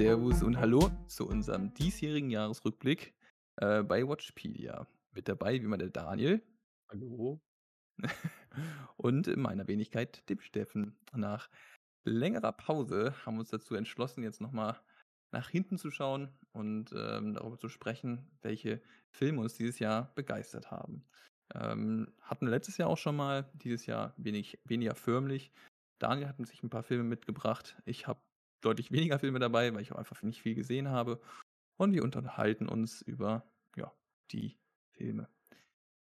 Servus und Hallo zu unserem diesjährigen Jahresrückblick äh, bei Watchpedia. Mit dabei wie immer der Daniel. Hallo. und in meiner Wenigkeit dem Steffen. Nach längerer Pause haben wir uns dazu entschlossen, jetzt nochmal nach hinten zu schauen und ähm, darüber zu sprechen, welche Filme uns dieses Jahr begeistert haben. Ähm, hatten wir letztes Jahr auch schon mal, dieses Jahr wenig, weniger förmlich. Daniel hat sich ein paar Filme mitgebracht. Ich habe deutlich weniger Filme dabei, weil ich auch einfach nicht viel gesehen habe. Und wir unterhalten uns über ja, die Filme.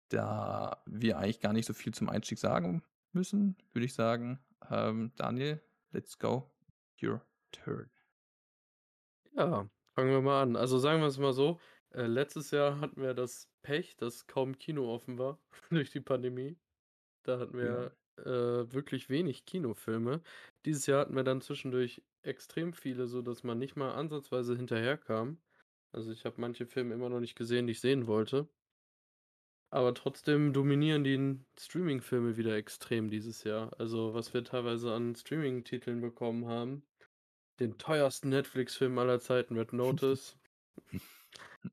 Da wir eigentlich gar nicht so viel zum Einstieg sagen müssen, würde ich sagen, ähm, Daniel, let's go. Your turn. Ja, fangen wir mal an. Also sagen wir es mal so, äh, letztes Jahr hatten wir das Pech, dass kaum Kino offen war durch die Pandemie. Da hatten wir ja. Äh, wirklich wenig Kinofilme. Dieses Jahr hatten wir dann zwischendurch extrem viele, sodass man nicht mal ansatzweise hinterherkam. Also ich habe manche Filme immer noch nicht gesehen, die ich sehen wollte. Aber trotzdem dominieren die Streaming-Filme wieder extrem dieses Jahr. Also was wir teilweise an Streaming-Titeln bekommen haben. Den teuersten Netflix-Film aller Zeiten, Red Notice.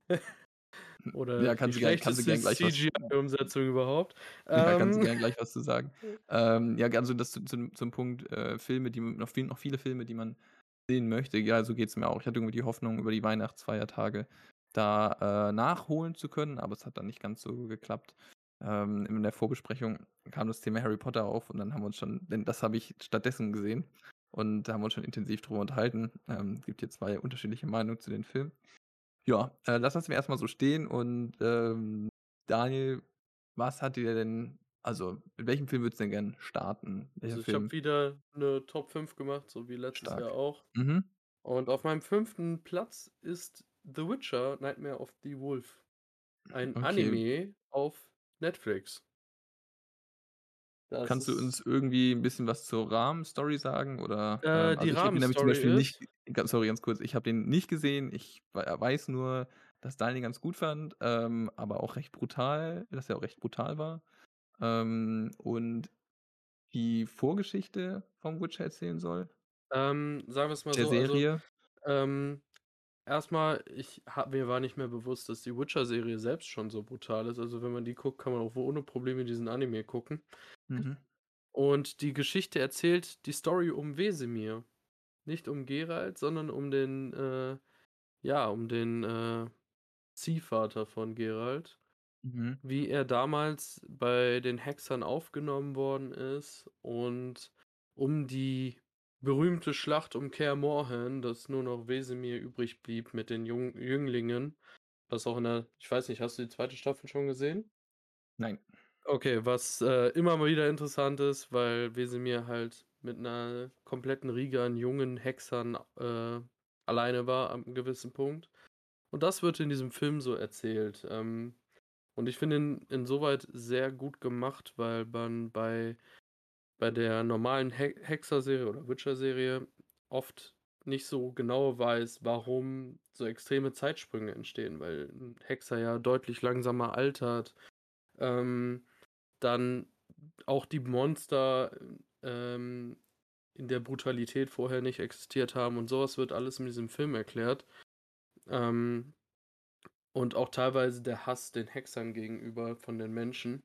Oder ja, kannst die gern, gleich CGI-Umsetzung überhaupt. Ja, ähm, kannst du gerne gleich was zu sagen. ähm, ja, also das zu, zu, zum Punkt äh, Filme, die noch, viel, noch viele Filme, die man sehen möchte. Ja, so geht es mir auch. Ich hatte irgendwie die Hoffnung, über die Weihnachtsfeiertage da äh, nachholen zu können, aber es hat dann nicht ganz so geklappt. Ähm, in der Vorbesprechung kam das Thema Harry Potter auf und dann haben wir uns schon, denn das habe ich stattdessen gesehen und da haben wir uns schon intensiv drüber unterhalten. Ähm, gibt hier zwei unterschiedliche Meinungen zu den Filmen. Ja, äh, lass uns erstmal so stehen und ähm, Daniel, was hat dir denn, also mit welchem Film würdest du denn gerne starten? Welcher also ich habe wieder eine Top 5 gemacht, so wie letztes Stark. Jahr auch. Mhm. Und auf meinem fünften Platz ist The Witcher Nightmare of the Wolf. Ein okay. Anime auf Netflix. Das Kannst du uns irgendwie ein bisschen was zur Rahmenstory sagen? Oder, äh, ähm, also die ich habe nämlich zum Beispiel nicht, sorry, ganz kurz, ich habe den nicht gesehen. Ich weiß nur, dass Daniel ganz gut fand, ähm, aber auch recht brutal, dass er auch recht brutal war. Ähm, und die Vorgeschichte vom Witcher erzählen soll? Ähm, sagen wir es mal Der so. Also, Serie? ähm, erstmal, ich hab, mir war nicht mehr bewusst, dass die Witcher-Serie selbst schon so brutal ist. Also wenn man die guckt, kann man auch ohne Probleme diesen Anime gucken. Mhm. Und die Geschichte erzählt die Story um Wesemir. Nicht um Geralt, sondern um den, äh, ja, um den äh, Ziehvater von Geralt. Mhm. Wie er damals bei den Hexern aufgenommen worden ist und um die berühmte Schlacht um Kaer Morhen, dass nur noch Wesemir übrig blieb mit den Jung Jünglingen. Was auch in der, ich weiß nicht, hast du die zweite Staffel schon gesehen? Nein. Okay, was äh, immer mal wieder interessant ist, weil Wesemir halt mit einer kompletten Riege an jungen Hexern äh, alleine war am gewissen Punkt. Und das wird in diesem Film so erzählt. Ähm, und ich finde ihn insoweit sehr gut gemacht, weil man bei bei der normalen He Hexer-Serie oder Witcher-Serie oft nicht so genau weiß, warum so extreme Zeitsprünge entstehen, weil ein Hexer ja deutlich langsamer altert. Ähm, dann auch die Monster ähm, in der Brutalität vorher nicht existiert haben und sowas wird alles in diesem Film erklärt. Ähm, und auch teilweise der Hass den Hexern gegenüber von den Menschen.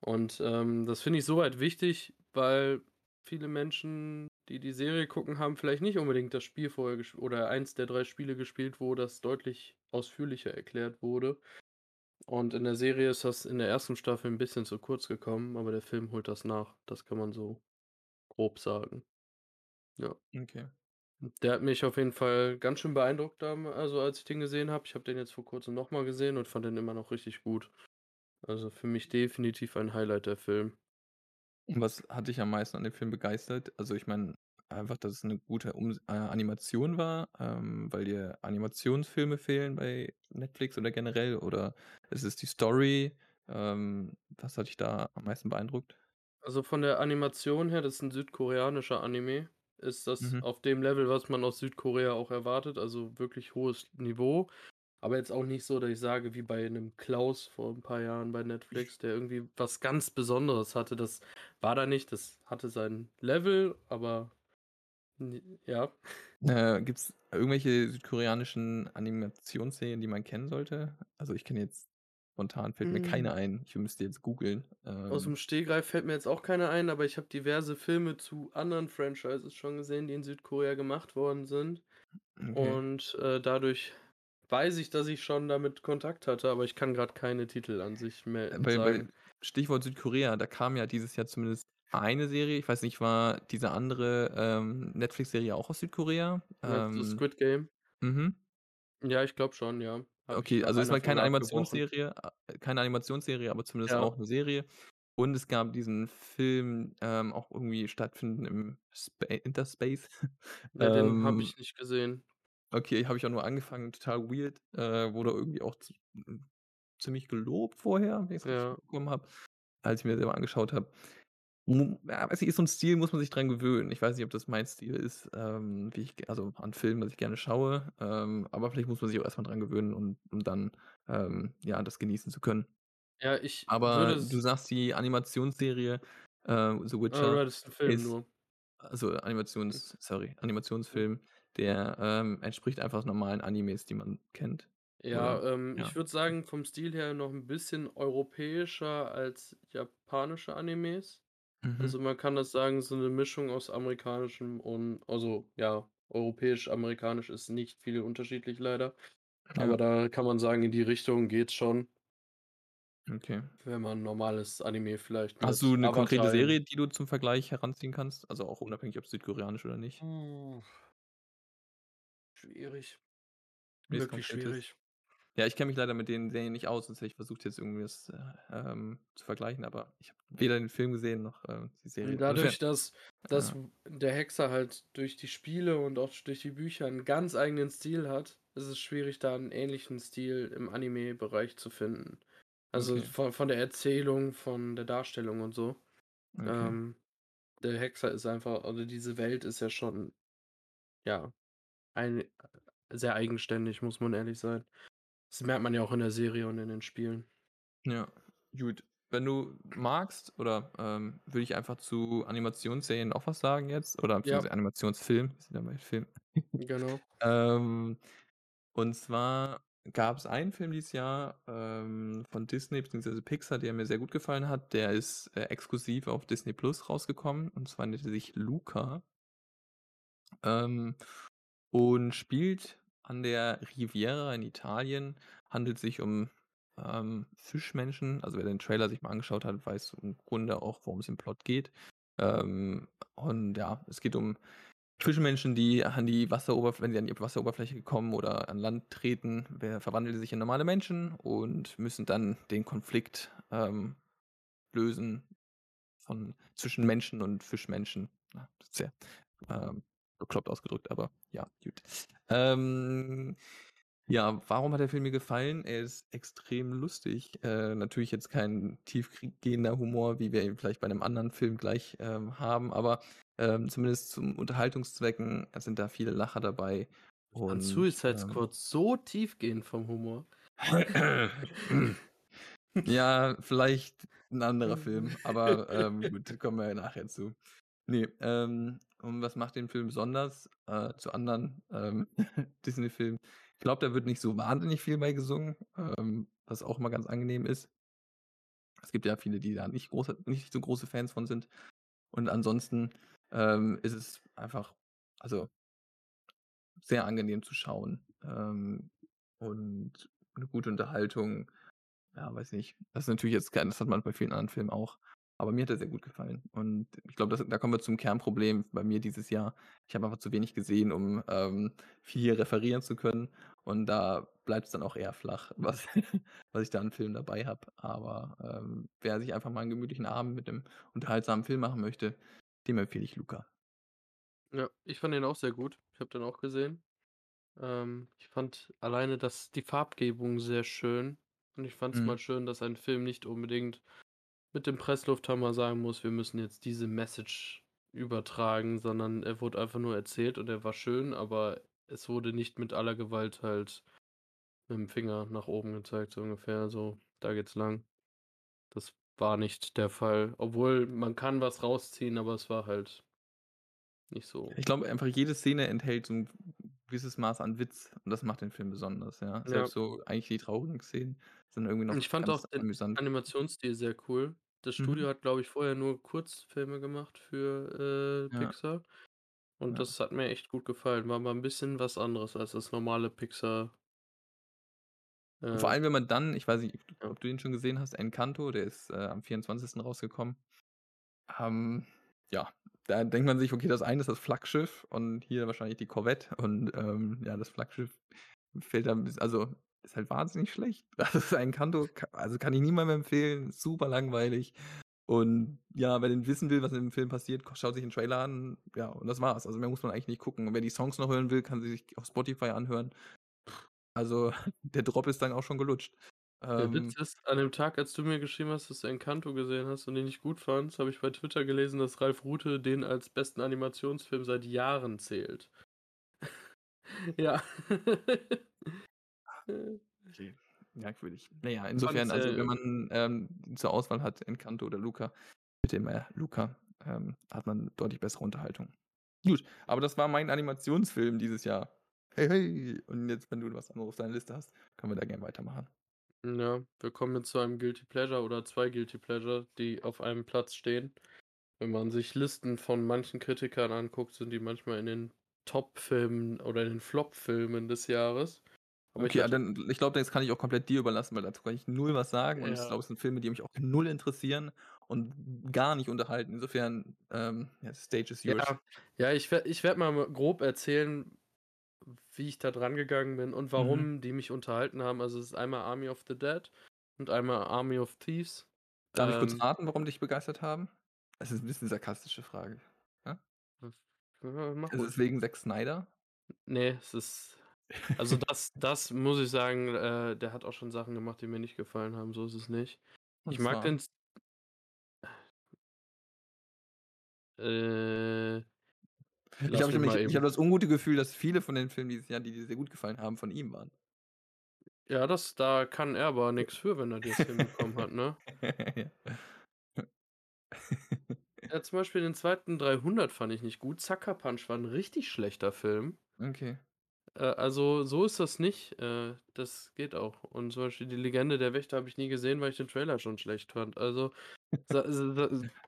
Und ähm, das finde ich soweit wichtig, weil viele Menschen, die die Serie gucken, haben vielleicht nicht unbedingt das Spiel vorher oder eins der drei Spiele gespielt, wo das deutlich ausführlicher erklärt wurde. Und in der Serie ist das in der ersten Staffel ein bisschen zu kurz gekommen, aber der Film holt das nach. Das kann man so grob sagen. Ja. Okay. Der hat mich auf jeden Fall ganz schön beeindruckt, also als ich den gesehen habe. Ich habe den jetzt vor kurzem nochmal gesehen und fand den immer noch richtig gut. Also für mich definitiv ein Highlight der Film. Und was hat dich am meisten an dem Film begeistert? Also ich meine, einfach, dass es eine gute um äh, Animation war, ähm, weil dir Animationsfilme fehlen bei Netflix oder generell, oder ist es die Story? Ähm, was hat dich da am meisten beeindruckt? Also von der Animation her, das ist ein südkoreanischer Anime, ist das Mhm. auf dem Level, was man aus Südkorea auch erwartet, also wirklich hohes Niveau. Aber jetzt auch nicht so, dass ich sage, wie bei einem Klaus vor ein paar Jahren bei Netflix, der irgendwie was ganz Besonderes hatte. Das war da nicht, das hatte sein Level, aber ja. Äh, gibt's irgendwelche südkoreanischen Animationsserien, die man kennen sollte? Also, ich kenne jetzt spontan fällt mir Hm. keine ein. Ich müsste jetzt googeln. Aus'm Ähm. Stegreif fällt mir jetzt auch keine ein, aber ich habe diverse Filme zu anderen Franchises schon gesehen, die in Südkorea gemacht worden sind. Okay. Und, äh, dadurch weiß ich, dass ich schon damit Kontakt hatte, aber ich kann grad keine Titel an sich mehr bei bei. Stichwort Südkorea, da kam ja dieses Jahr zumindest eine Serie. Ich weiß nicht, war diese andere, ähm, Netflix-Serie auch aus Südkorea? Du Ähm. Squid Game? Mhm. Ja, ich glaube schon, ja. Ich Okay, also es einer war keine. Animationsserie äh, keine Animationsserie, aber zumindest Ja. auch 'ne Serie. Und es gab diesen Film, ähm, auch irgendwie stattfinden im Spa Interspace. Ne, den habe Ähm. ich nicht gesehen. Okay, habe ich auch nur angefangen, total weird. Äh, wurde irgendwie auch ziemlich gelobt vorher, wenn ich's richtig Ja. mitbekommen habe, als ich mir den mal angeschaut habe. Ja, weiß nicht, ist so 'n Stil, muss man sich dran gewöhnen. Ich weiß nicht, ob das mein Stil ist, ähm, wie ich also an Filmen, was ich gerne schaue, ähm, aber vielleicht muss man sich auch erst mal dran gewöhnen, um um dann, ähm, ja, das genießen zu können. Ja, ich würde Aber du sagst, die Animationsserie, äh, The Witcher Alright, ist 'n Film ist nur. also. Animations sorry. Animationsfilm, der, ähm, entspricht einfach normalen Animes, die man kennt, Ja, ähm, ich Ja. würde sagen, vom Stil her noch 'n bisschen europäischer als japanische Animes. Mhm. Also, man kann das sagen, so 'ne Mischung aus amerikanischem und also, ja, europäisch-amerikanisch ist nicht viel unterschiedlich leider. Aber Ja. da kann man sagen, in die Richtung geht's schon. Okay. Wenn man normales Anime vielleicht Hast du 'ne konkrete Avatar im Serie, die du zum Vergleich heranziehen kannst? Also auch unabhängig, ob südkoreanisch oder nicht? Schwierig. Wirklich schwierig. Ja, ich kenne mich leider mit den Serien nicht aus, sonst hätte ich versucht, jetzt irgendwie was, äh, ähm, zu vergleichen, aber ich habe weder den Film gesehen noch, äh, die Serie. dadurch, dass dass Ja. der Hexer halt durch die Spiele und auch durch die Bücher 'n ganz eigenen Stil hat, ist es schwierig, da 'n ähnlichen Stil im Anime-Bereich zu finden. Also Okay. von von der Erzählung, von der Darstellung und so. Okay. Ähm, der Hexer ist einfach also diese Welt ist ja schon, ja, ein sehr eigenständig, muss man ehrlich sein. Das merkt man ja auch in der Serie und in den Spielen. Ja, gut. Wenn du magst oder, ähm, würde ich einfach zu Animationsserien auch was sagen jetzt oder Ja. Animationsfilm, sind ja bei Film. Genau. Ähm, und zwar gab's einen Film dieses Jahr, ähm, von Disney beziehungsweise Pixar, der mir sehr gut gefallen hat. Der ist, äh, exklusiv auf Disney+ rausgekommen und zwar nennt er sich Luca. Ähm, und spielt an der Riviera in Italien. Handelt sich um, ähm, Fischmenschen. Also, wer den Trailer sich mal angeschaut hat, weiß im Grunde auch, worum's im Plot geht. Ähm, und ja, es geht um Fischmenschen, die an die Wasseroberf wenn sie an die Wasseroberfläche kommen oder an Land treten, verwandeln sich in normale Menschen und müssen dann den Konflikt, ähm, lösen von zwischen Menschen und Fischmenschen. Sehr, ähm, bekloppt ausgedrückt, aber ja, gut. Ähm, ja, warum hat der Film mir gefallen? Er ist extrem lustig. Äh, natürlich jetzt kein tiefkrie gehender Humor, wie wir ihn vielleicht bei 'nem anderen Film gleich, ähm, haben, aber, ähm, zumindest zum Unterhaltungszwecken sind da viele Lacher dabei und, Suicide ähm Squad so tiefgehend vom Humor? Ja, vielleicht 'n anderer Film, aber, ähm, gut, kommen wir ja nachher zu. Ne, ähm, und was macht den Film besonders, äh, zu anderen, ähm, Disney-Filmen? Ich glaube, da wird nicht so wahnsinnig viel bei gesungen, ähm, was auch immer ganz angenehm ist. Es gibt ja viele, die da nicht große nicht so große Fans von sind. Und ansonsten, ähm, ist es einfach, also sehr angenehm zu schauen, ähm, und 'ne gute Unterhaltung. Ja, weiß nicht. Das ist natürlich jetzt das hat man bei vielen anderen Filmen auch, aber mir hat er sehr gut gefallen. Und ich glaube, da kommen wir zum Kernproblem bei mir dieses Jahr. Ich habe einfach zu wenig gesehen, um, ähm, viel referieren zu können und da bleibt's dann auch eher flach, was was ich da an Filmen dabei habe. Aber, ähm, wer sich einfach mal 'n gemütlichen Abend mit 'nem unterhaltsamen Film machen möchte, dem empfehle ich Luca. Ja, ich fand den auch sehr gut. Ich habe den auch gesehen. Ähm, ich fand alleine das die Farbgebung sehr schön und ich fand's Mhm. mal schön, dass ein Film nicht unbedingt mit dem Presslufthammer sagen muss: „Wir müssen jetzt diese Message übertragen“, sondern er wurde einfach nur erzählt und er war schön, aber es wurde nicht mit aller Gewalt halt mit'm Finger nach oben gezeigt, so ungefähr so: „Da geht's lang.“ Das war nicht der Fall, obwohl man kann was rausziehen, aber es war halt nicht so. Ich glaube einfach, jede Szene enthält so 'n gewisses Maß an Witz und das macht den Film besonders, ja. Ja. Selbst so eigentlich die traurigen Szenen sind irgendwie noch ich fand auch den amüsant. Animationsstil sehr cool. Das Mhm. Studio hat, glaube ich, vorher nur Kurzfilme gemacht für, äh, Ja. Pixar. Und Ja. das hat mir echt gut gefallen. War mal 'n bisschen was anderes als das normale Pixar Und vor äh allem, wenn man dann ich weiß nicht, ob du den schon gesehen hast, Encanto, der ist, äh, am 24. rausgekommen. Ähm, ja, da denkt man sich: „Okay, das eine ist das Flaggschiff und hier wahrscheinlich die Korvette“ und, ähm, ja, das Flaggschiff fällt da 'n biss also, ist halt wahnsinnig schlecht. Also, Encanto ka also, kann ich niemandem empfehlen, super langweilig. Und ja, wer denn wissen will, was in dem Film passiert, schaut sich den Trailer an, ja, und das war's. Also, mehr muss man eigentlich nicht gucken. Und wer die Songs noch hören will, kann sie sich auf Spotify anhören. Also, der Drop ist dann auch schon gelutscht. Der Witz Ähm ist, an dem Tag, als du mir geschrieben hast, dass du Encanto gesehen hast und den nicht gut fandest, habe ich bei Twitter gelesen, dass Ralf Rute den als besten Animationsfilm seit Jahren zählt. Ja. Äh. Okay, merkwürdig. Na ja, Fand ich insofern, also, sehr wenn man, ähm, zur Auswahl hat, Encanto oder Luca, bitte immer Luca, ähm, hat man deutlich bessere Unterhaltung. Gut, aber das war mein Animationsfilm dieses Jahr. Hey, hey. Und jetzt, wenn du was anderes auf deiner Liste hast, können wir da gern weitermachen. Ja, wir kommen jetzt zu einem Guilty Pleasure oder 2 Guilty Pleasure, die auf einem Platz stehen. Wenn man sich Listen von manchen Kritikern anguckt, sind die manchmal in den Top-Filmen oder in den Flop-Filmen des Jahres. Aber ich Okay, ja, hatte dann ich glaube, das kann ich auch komplett dir überlassen, weil dazu kann ich null was sagen und ich Ja. glaube, es sind Filme, die mich auch null interessieren und gar nicht unterhalten. Insofern, ähm, ja, stage is yours. Ja, ja, ich werde ich werde mal grob erzählen, wie ich da drangegangen bin und Mhm. warum die mich unterhalten haben. Also, es ist einmal Army of the Dead und einmal Army of Thieves. Darf ich kurz Ähm raten, warum dich begeistert haben? Es ist 'n bisschen sarkastische Frage, ja? Ja, Ist es wegen Zack Snyder? Ne, es ist also, das das muss ich sagen, äh, der hat auch schon Sachen gemacht, die mir nicht gefallen haben, so ist es nicht. Ich Und mag zwar? den Äh Ich habe ich habe das ungute Gefühl, dass viele von den Filmen dieses Jahr, die dir sehr gut gefallen haben, von ihm waren. Ja, das da kann er aber nix für, wenn er das hinbekommen hat, ne? Ja. Zum Beispiel den zweiten 300 fand ich nicht gut. Sucker Punch war 'n richtig schlechter Film. Okay. Äh, also, so ist das nicht. Äh, das geht auch. Und zum Beispiel die Legende der Wächter habe ich nie gesehen, weil ich den Trailer schon schlecht fand. Also, das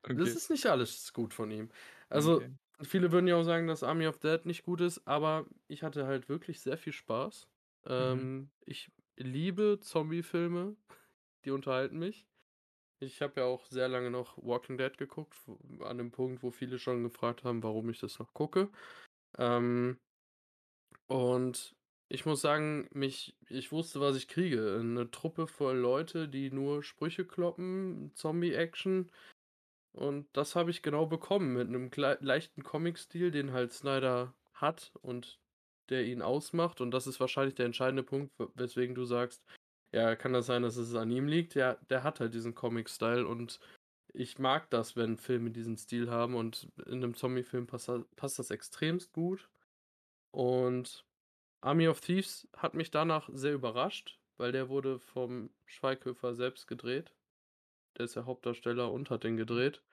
Okay. ist nicht alles gut von ihm. Also, Okay. viele würden ja auch sagen, dass Army of Dead nicht gut ist, aber ich hatte halt wirklich sehr viel Spaß. Mhm. Ähm, ich liebe Zombiefilme, die unterhalten mich. Ich habe ja auch sehr lange noch Walking Dead geguckt, an 'nem Punkt, wo viele schon gefragt haben, warum ich das noch gucke. Ähm und ich muss sagen, mich ich wusste, was ich kriege. 'Ne Truppe voll Leute, die nur Sprüche kloppen, Zombie-Action. Und das habe ich genau bekommen mit 'nem klei leichten Comicstil, den halt Snyder hat und der ihn ausmacht. Und das ist wahrscheinlich der entscheidende Punkt, weswegen du sagst: „Ja, kann das sein, dass es an ihm liegt?“ Ja, der hat halt diesen Comic-Style und ich mag das, wenn Filme diesen Stil haben und in 'nem Zombiefilm passt passt das extremst gut. Und Army of Thieves hat mich danach sehr überrascht, weil der wurde vom Schweighöfer selbst gedreht. Der ist ja Hauptdarsteller und hat den gedreht.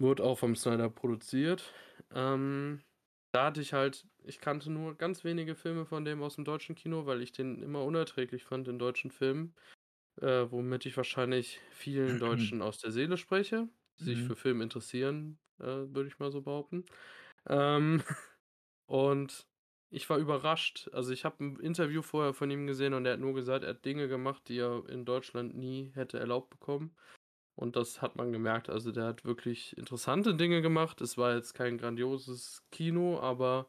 Wurde auch vom Snyder produziert. Ähm, da hatte ich halt ich kannte nur ganz wenige Filme von dem aus'm deutschen Kino, weil ich den immer unerträglich fand in deutschen Filmen, äh, womit ich wahrscheinlich vielen Deutschen aus der Seele spreche, die sich Mhm. für Film interessieren, äh, würde ich mal so behaupten. Ähm, und ich war überrascht. Also, ich habe 'n Interview vorher von ihm gesehen und er hat nur gesagt, er hat Dinge gemacht, die er in Deutschland nie hätte erlaubt bekommen. Und das hat man gemerkt. Also, der hat wirklich interessante Dinge gemacht. Es war jetzt kein grandioses Kino, aber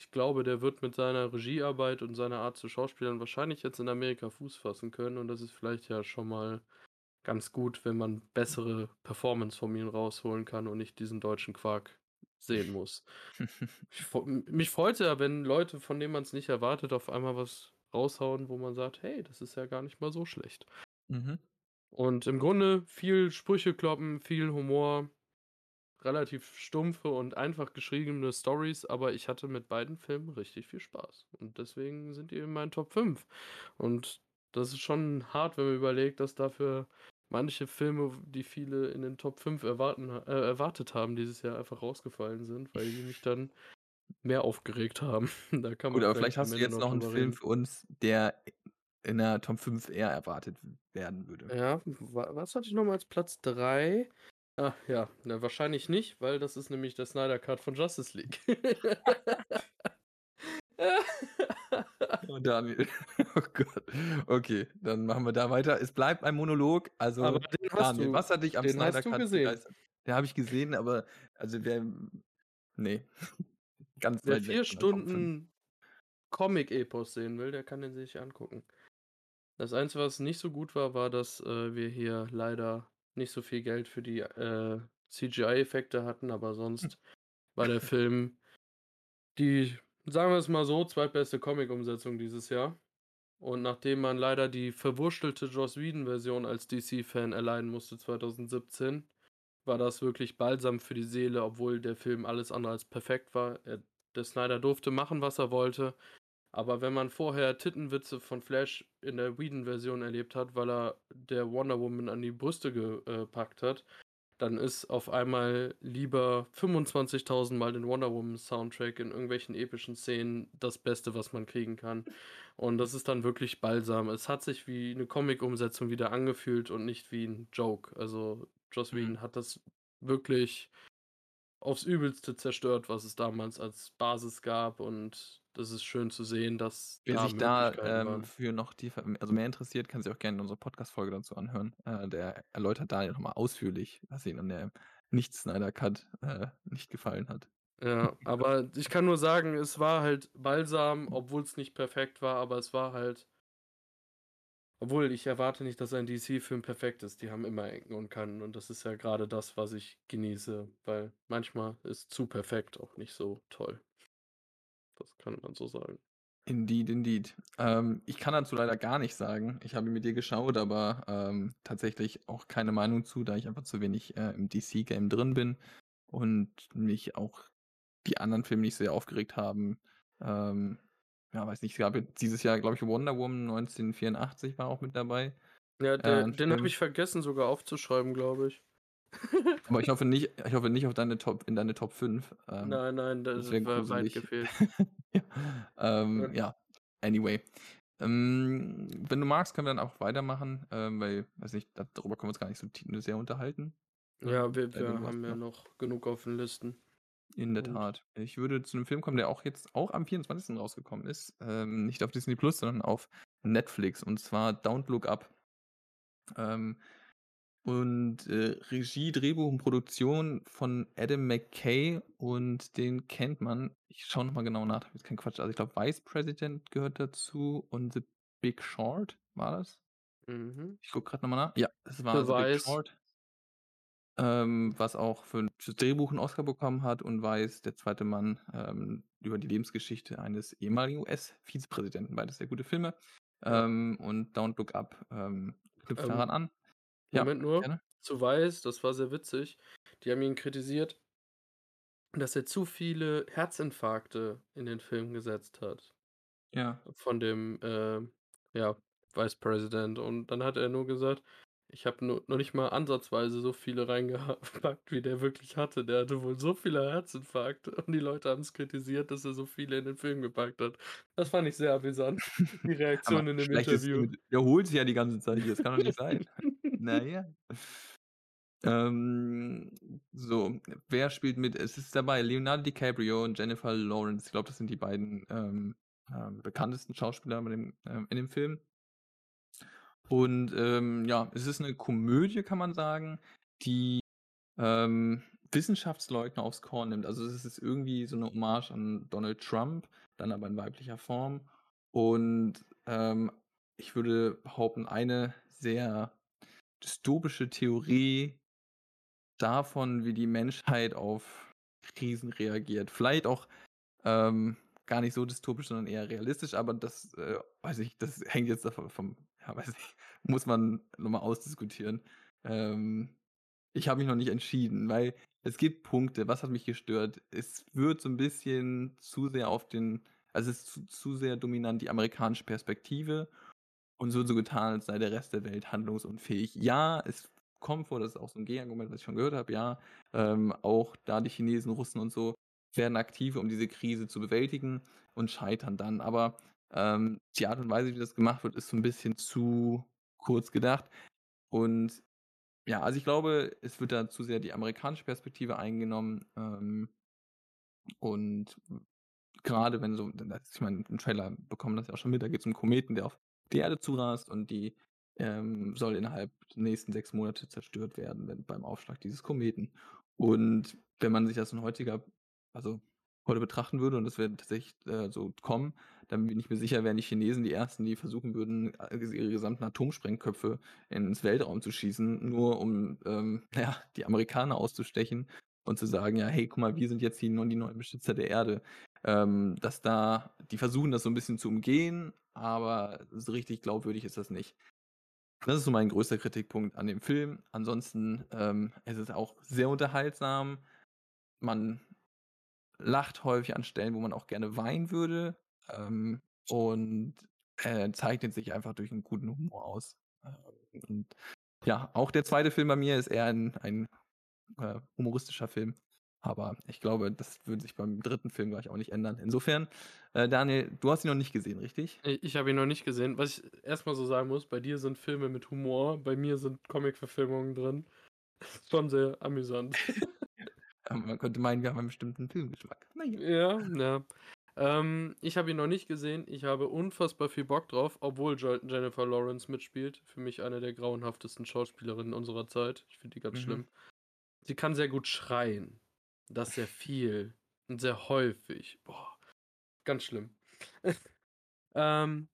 ich glaube, der wird mit seiner Regiearbeit und seiner Art zu schauspielern wahrscheinlich jetzt in Amerika Fuß fassen können. Und das ist vielleicht ja schon mal ganz gut, wenn man bessere Performance von ihm rausholen kann und nicht diesen deutschen Quark sehen muss. Ich mich freut's ja, wenn Leute, von denen man's nicht erwartet, auf einmal was raushauen, wo man sagt: „Hey, das ist ja gar nicht mal so schlecht.“ Mhm. Und im Grunde viel Sprüche kloppen, viel Humor, relativ stumpfe und einfach geschriebene Storys, aber ich hatte mit beiden Filmen richtig viel Spaß. Und deswegen sind die in meinen Top 5. Und das ist schon hart, wenn man überlegt, dass dafür manche Filme, die viele in den Top 5 erwarten äh, erwartet haben dieses Jahr, einfach rausgefallen sind, weil die mich dann mehr aufgeregt haben. Da kann Gut, man aber vielleicht hast du jetzt noch noch 'n drüber Film für uns, der in der Top 5 eher erwartet werden würde. Ja, wa was hatte ich noch mal als Platz 3? Ach ja, ne, wahrscheinlich nicht, weil das ist nämlich der Snyder Cut von Justice League. Oh, Daniel. Oh Gott. Okay, dann machen wir da weiter. Es bleibt ein Monolog. Also, Aber den hast Daniel, du was hat dich am den Snyder hast du gesehen. begeistert? Den habe ich gesehen, aber also der ne, ganz Wer weit weg 4 von der Top 5. Stunden Comic-Epos sehen will, der kann den sich angucken. Das Einzige, was nicht so gut war, war, dass, äh, wir hier leider nicht so viel Geld für die, äh, CGI-Effekte hatten, aber sonst war der Film die, sagen wir es mal so, zweitbeste Comic-Umsetzung dieses Jahr. Und nachdem man leider die verwurstelte Joss Whedon-Version als DC-Fan erleiden musste 2017, war das wirklich Balsam für die Seele, obwohl der Film alles andere als perfekt war. Er der Snyder durfte machen, was er wollte, aber wenn man vorher Tittenwitze von Flash in der Whedon-Version erlebt hat, weil er der Wonder Woman an die Brüste ge äh, packt hat, dann ist auf einmal lieber 25.000 Mal den Wonder Woman Soundtrack in irgendwelchen epischen Szenen das Beste, was man kriegen kann. Und das ist dann wirklich Balsam. Es hat sich wie 'ne Comic-Umsetzung wieder angefühlt und nicht wie 'n Joke. Also, Joss Mhm. Whedon hat das wirklich aufs Übelste zerstört, was es damals als Basis gab und das ist schön zu sehen, dass Wer da sich da, ähm, für noch tiefer also mehr interessiert, kann sich auch gerne unsere Podcast-Folge dazu anhören. Äh, der erläutert da ja noch mal ausführlich, was ihn an der Nicht-Snyder-Cut, äh, nicht gefallen hat. Ja, aber ich kann nur sagen, es war halt Balsam, obwohl's nicht perfekt war, aber es war halt obwohl, ich erwarte nicht, dass ein DC-Film perfekt ist. Die haben immer Ecken und Kanten und das ist ja grade das, was ich genieße, weil manchmal ist zu perfekt auch nicht so toll. Das kann man so sagen. Indeed, indeed. Ähm, ich kann dazu leider gar nichts sagen. Ich habe mit dir geschaut, aber, ähm, tatsächlich auch keine Meinung zu, da ich einfach zu wenig, äh, im DC-Game drin bin und mich auch die anderen Filme nicht sehr aufgeregt haben. Ähm, ja, weiß nicht, es gab dieses Jahr, glaube ich, Wonder Woman 1984 war auch mit dabei. Ja, Äh, der 'n den habe ich vergessen sogar aufzuschreiben, glaube ich. Aber ich hoffe nicht ich hoffe nicht auf deine Top in deine Top 5. Ähm, Nein, nein, das das war weit gefehlt. Ja, ähm, Ja. anyway. Ähm, wenn du magst, können wir dann auch weitermachen, ähm, weil weiß nicht, da darüber können wir uns gar nicht so sehr unterhalten. Ja, wir denn, wir haben hast ja noch genug auf den Listen. In der Und Tat. Ich würde zu 'nem Film kommen, der auch jetzt auch am 24. rausgekommen ist. Ähm, nicht auf Disney+, sondern auf Netflix und zwar Don't Look Up. Ähm, und, äh, Regie, Drehbuch und Produktion von Adam McKay und den kennt man ich schaue noch mal genau nach, damit ich keinen Quatsch also ich glaube, Vice President gehört dazu und The Big Short, war das? Mhm. Ich gucke grad noch mal nach. Ja, es war The The Big. Short. Ähm, was auch für fürs Drehbuch 'n Oscar bekommen hat und Vice, der zweite Mann, ähm, über die Lebensgeschichte eines ehemaligen US-Vizepräsidenten. Beides sehr gute Filme. Ähm, und Don't Look Up, ähm, knüpft Ähm, daran an. Ja, Moment nur, gerne. zu Vice, das war sehr witzig. Die haben ihn kritisiert dass er zu viele Herzinfarkte in den Film gesetzt hat. Ja. Von dem, äh, ja, Vice President. Und dann hat er nur gesagt: „Ich habe no noch nicht mal ansatzweise so viele reingeha packt, wie der wirklich hatte. Der hatte wohl so viele Herzinfarkte und die Leute haben's kritisiert, dass er so viele in den Film gepackt hat.“ Das fand ich sehr amüsant, die Reaktion in dem Interview. Image wiederholt sich ja die ganze Zeit hier. Das kann doch nicht sein. Na ja. Ähm, so, wer spielt mit? Es ist dabei Leonardo DiCaprio und Jennifer Lawrence. Ich glaube, das sind die beiden, ähm, ähm, bekanntesten Schauspieler bei dem ähm, in dem Film. Und, ähm, ja, es ist 'ne Komödie, kann man sagen, die, ähm, Wissenschaftsleugner aufs Korn nimmt. Also, es ist irgendwie so 'ne Hommage an Donald Trump, dann aber in weiblicher Form. Und, ich würde behaupten, eine sehr dystopische Theorie davon, wie die Menschheit auf Krisen reagiert. Vielleicht auch, ähm, gar nicht so dystopisch, sondern eher realistisch, aber das, äh, weiß ich das hängt jetzt davon vom ja, weiß nicht, muss man noch mal ausdiskutieren. Ähm, ich habe mich noch nicht entschieden, weil es gibt Punkte was hat mich gestört? Es wird so 'n bisschen zu sehr auf den also, es ist zu zu sehr dominant die amerikanische Perspektive Und es wird so getan, als sei der Rest der Welt handlungsunfähig. Ja, es kommt vor, das ist auch so 'n Gegenargument, was ich schon gehört habe, ja, ähm, auch da die Chinesen, Russen und so werden aktiv, um diese Krise zu bewältigen und scheitern dann. Aber, ähm, die Art und Weise, wie das gemacht wird, ist so 'n bisschen zu kurz gedacht. Und ja, also ich glaube, es wird da zu sehr die amerikanische Perspektive eingenommen, ähm und grade wenn so ich meine, im Trailer bekommt man das ja auch schon mit, da geht's um 'n Kometen, der auf die Erde zurast und die, ähm, soll innerhalb der nächsten 6 Monate zerstört werden, wenn beim Aufschlag dieses Kometen. Und wenn man sich das in heutiger also heute betrachten würde und das wäre tatsächlich, äh, so kommen, dann bin ich mir sicher, wären die Chinesen die Ersten, die versuchen würden, äh, ihre gesamten Atomsprengköpfe ins Weltraum zu schießen, nur um, ähm, ja, die Amerikaner auszustechen und zu sagen: „Ja, hey, guck mal, wir sind jetzt die die neuen Beschützer der Erde.“ Ähm, dass da die versuchen, das so 'n bisschen zu umgehen, aber so richtig glaubwürdig ist das nicht. Das ist so mein größter Kritikpunkt an dem Film. Ansonsten, ähm, es ist auch sehr unterhaltsam. Man lacht häufig an Stellen, wo man auch gerne weinen würde, ähm, und, äh, zeichnet sich einfach durch 'n guten Humor aus. Ähm, und ja, auch der 2. Film bei mir ist eher ein ein, äh, humoristischer Film, aber ich glaube, das würde sich beim 3. Film gleich auch nicht ändern. Insofern, äh, Daniel, du hast ihn noch nicht gesehen, richtig? Ich habe ihn noch nicht gesehen. Was ich erst mal so sagen muss, bei dir sind Filme mit Humor, bei mir sind Comic-Verfilmungen drin. Schon sehr amüsant. Man könnte meinen, wir haben einen bestimmten Filmgeschmack. Na ja. Ja. Ähm, ich habe ihn noch nicht gesehen. Ich habe unfassbar viel Bock drauf, obwohl Jennifer Lawrence mitspielt. Für mich eine der grauenhaftesten Schauspielerinnen unserer Zeit. Ich finde die ganz Mhm. schlimm. Sie kann sehr gut schreien. Das sehr viel und sehr häufig. Boah, ganz schlimm. Ähm,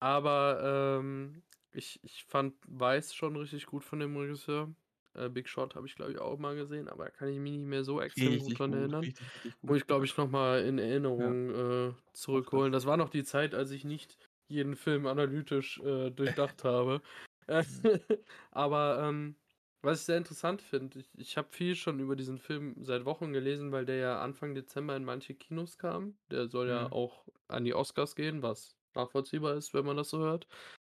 aber, ähm, ich ich fand Vice schon richtig gut von dem Regisseur. Äh, Big Short habe ich, glaube ich, auch mal gesehen, aber da kann ich mich nicht mehr so extrem gut Richtig dran gut, erinnern. richtig, richtig Muss ich, glaube ich, noch mal in Ja. Erinnerung, äh, zurückholen. Das war noch die Zeit, als ich nicht jeden Film analytisch, äh, durchdacht habe. Aber, ähm, was ich sehr interessant finde, ich ich habe viel schon über diesen Film seit Wochen gelesen, weil der ja Anfang Dezember in manche Kinos kam. Der soll ja Mhm. auch an die Oscars gehen, was nachvollziehbar ist, wenn man das so hört.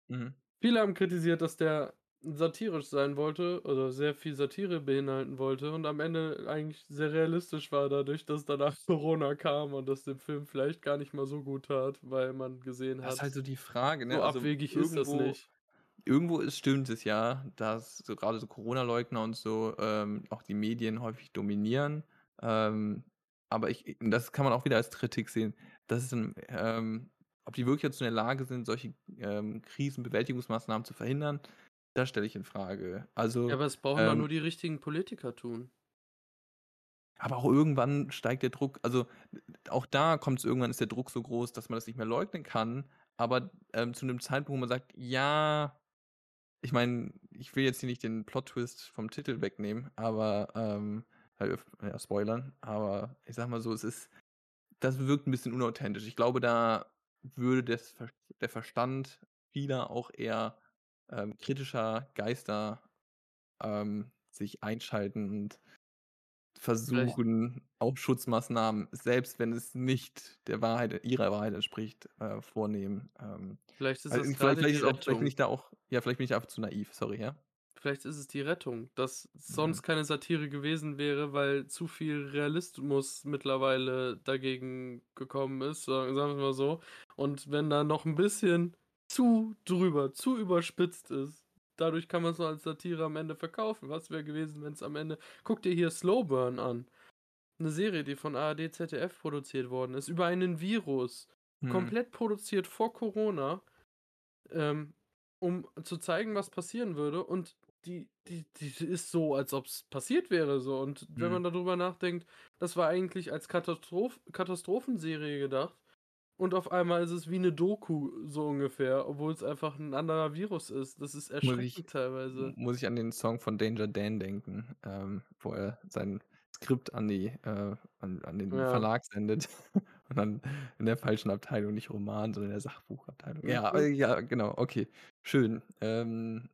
Mhm. Viele haben kritisiert, dass der satirisch sein wollte oder sehr viel Satire beinhalten wollte und am Ende eigentlich sehr realistisch war dadurch, dass danach Corona kam und das dem Film vielleicht gar nicht mal so gut tat, weil man gesehen Das ist hat halt so die Frage, ne? so Also, abwegig ist das nicht. Irgendwo ist stimmt es ja, dass so grade so Corona-Leugner und so, ähm, auch die Medien häufig dominieren. Ähm, aber ich das kann man auch wieder als Kritik sehen. Das ist 'n ähm, ob die wirklich dazu in der Lage sind, solche, ähm, Krisenbewältigungsmaßnahmen zu verhindern, das stelle ich infrage. Ja, Also, aber es brauchen ähm nur die richtigen Politiker tun. Aber auch irgendwann steigt der Druck also, auch da kommt's irgendwann ist der Druck so groß, dass man das nicht mehr leugnen kann, aber, ähm, zu 'nem Zeitpunkt, wo man sagt: „Ja“ ich meine, ich will jetzt hier nicht den Plot-Twist vom Titel wegnehmen, aber, ähm, äh, ja, spoilern, aber ich sage mal so, es ist das wirkt 'n bisschen unauthentisch. Ich glaube, da würde Ver der Verstand vieler auch eher, ähm, kritischer Geister, ähm, sich einschalten und Vielleicht versuchen, auch Schutzmaßnahmen, selbst wenn es nicht der Wahrheit ihrer Wahrheit entspricht, äh, vornehmen. Ähm, vielleicht ist also, das vielleicht vielleicht ist auch vielleicht bin ich da auch ja, vielleicht bin ich einfach zu naiv, sorry, ja? Vielleicht ist es die Rettung, dass Mhm. sonst keine Satire gewesen wäre, weil zu viel Realismus mittlerweile dagegen gekommen ist, sa sagen wir mal so. Und wenn da noch 'n bisschen zu drüber, zu überspitzt ist, dadurch kann man's nur als Satire am Ende verkaufen. Was wäre gewesen, wenn's am Ende guck dir hier Slow Burn an. 'Ne Serie, die von ARD, ZDF produziert worden ist, über einen Virus. Mhm. Komplett produziert vor Corona, ähm, um zu zeigen, was passieren würde und die die die ist so, als ob's passiert wäre so. Und wenn Mhm. man da drüber nachdenkt, das war eigentlich als Katastroph Katastrophenserie gedacht und auf einmal ist es wie 'ne Doku so ungefähr, obwohl's einfach 'n anderer Virus ist. Das ist Muss ich erschreckend teilweise. muss ich an den Song von Danger Dan denken, ähm, wo er sein Skript an die äh, an an den Ja. Verlag sendet und dann in der falschen Abteilung, nicht Roman, sondern in der Sachbuchabteilung. Ja, Mhm. äh, ja, genau, okay, schön. Ähm,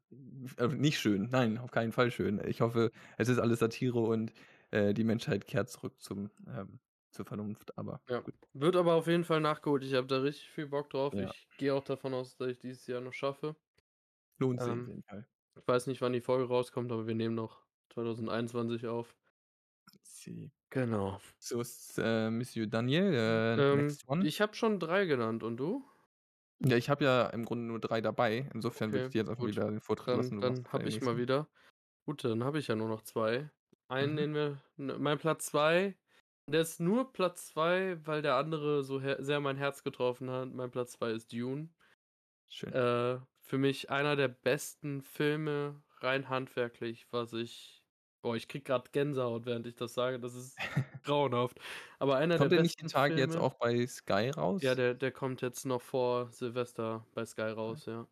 äh, nicht schön, nein, auf keinen Fall schön. Ich hoffe, es ist alles Satire und, äh, die Menschheit kehrt zurück zum, ähm zur Vernunft, aber Ja. Wird aber auf jeden Fall nachgeholt. Ich habe da richtig viel Bock drauf. Ja. Ich gehe auch davon aus, dass ich dieses Jahr noch schaffe. Lohnt sich auf Ähm, jeden Fall. ich weiß nicht, wann die Folge rauskommt, aber wir nehmen noch 2021 auf. Sie. Genau. So ist, äh, Monsieur Daniel, äh, Ähm, next one. ich habe schon 3 genannt und du? Ja, ich habe ja im Grunde nur 3 dabei. Insofern würde Okay, ich dir jetzt einfach wieder den Vortritt Dann lassen. Dann habe ich mal wieder gut, dann habe ich ja nur noch 2. Einen, Mhm. den wir n mein Platz 2, der ist nur Platz 2, weil der andere so sehr mein Herz getroffen hat. Mein Platz 2 ist Dune. Schön. Äh, für mich einer der besten Filme, rein handwerklich, was ich boah, ich kriege grad Gänsehaut, während ich das sage. Das ist grauenhaft. Aber einer der Kommt der nicht die besten Tage jetzt Filme auch bei Sky Ja, raus? der der kommt jetzt noch vor Silvester bei Sky raus, ja.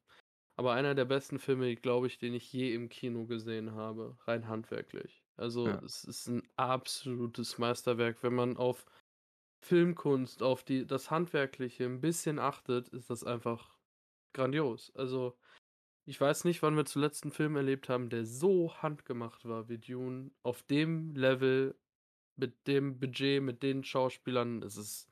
Aber einer der besten Filme, glaube ich, den ich je im Kino gesehen habe, rein handwerklich. Also, Ja. es ist 'n absolutes Meisterwerk. Wenn man auf Filmkunst, auf die das Handwerkliche 'n bisschen achtet, ist das einfach grandios. Also, ich weiß nicht, wann wir zuletzt 'n Film erlebt haben, der so handgemacht war wie Dune, auf dem Level, mit dem Budget, mit den Schauspielern. Es ist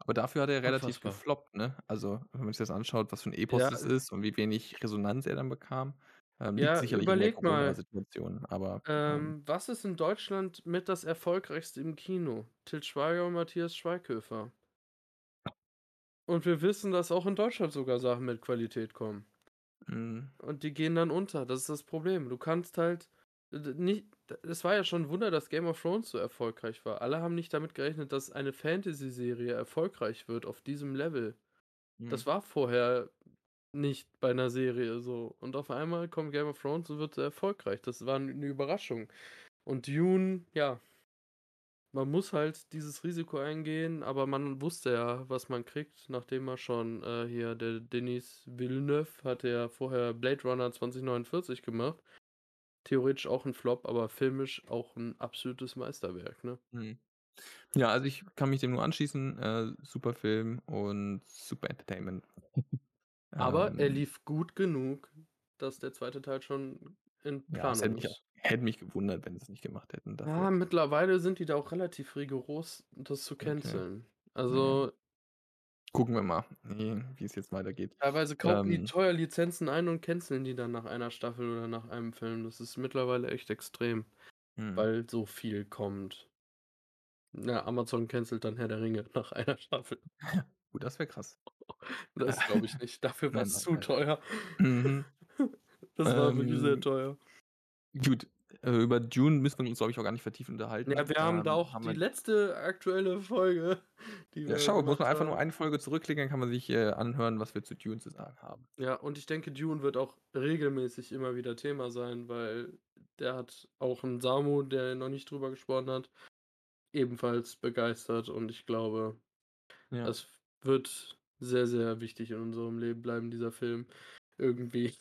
Aber dafür hat er relativ Unfassbar. gefloppt, ne? Also, wenn man sich das anschaut, was für 'n Epos Ja, das ist und wie wenig Resonanz er dann bekam, ähm, Ja, sicherlich in der überleg mal. Corona-Situation, aber, ähm Ähm, was ist in Deutschland mit das Erfolgreichste im Kino? Til Schweiger und Matthias Schweighöfer. Und wir wissen, dass auch in Deutschland sogar Sachen mit Qualität kommen. Mhm. Und die gehen dann unter. Das ist das Problem. Du kannst halt d nicht es war ja schon 'n Wunder, dass Game of Thrones so erfolgreich war. Alle haben nicht damit gerechnet, dass eine Fantasy-Serie erfolgreich wird auf diesem Level. Das Mhm. war vorher nicht bei 'ner Serie so. Und auf einmal kommt Game of Thrones und wird erfolgreich. Das war 'n 'ne Überraschung. Und Dune, ja man muss halt dieses Risiko eingehen, aber man wusste ja, was man kriegt, nachdem er schon, äh, hier der Denis Villeneuve hatte ja vorher Blade Runner 2049 gemacht. Theoretisch auch 'n Flop, aber filmisch auch 'n absolutes Meisterwerk, ne? Mhm. Ja, also, ich kann mich dem nur anschließen. Äh, super Film und super Entertainment. Aber er Ähm lief gut genug, dass der 2. Teil schon in Ja, es hätte Planung mich hätte mich gewundert, wenn sie's nicht gemacht hätten Ja, dafür. mittlerweile sind die da auch relativ rigoros, das zu Okay. canceln. Na ja. Also Gucken wir mal, wie es jetzt weitergeht. teilweise kaufen die Ähm teuer Lizenzen ein und canceln die dann nach einer Staffel oder nach einem Film. Das ist mittlerweile echt extrem, Mhm. weil so viel kommt. Ja, Amazon cancelt dann Herr der Ringe nach einer Staffel. Gut, das wäre krass. Das glaube ich nicht. Dafür war's nein, zu nein. teuer. Mhm. Das war wirklich sehr Ähm teuer. gut, äh, über Dune müssen wir uns, glaube ich, auch gar nicht vertiefend unterhalten. Ja, wir haben da Ähm, auch haben die letzte aktuelle Folge, die Ja, schau, muss man einfach nur eine Folge zurückklicken, dann kann man sich, äh, anhören, was wir zu Dune zu sagen haben. Ja, und ich denke, Dune wird auch regelmäßig immer wieder Thema sein, weil der hat auch 'n Samu, der noch nicht drüber gesprochen hat, ebenfalls begeistert und ich glaube, Ja. es wird sehr, sehr wichtig in unserem Leben bleiben, dieser Film. Irgendwie. Ich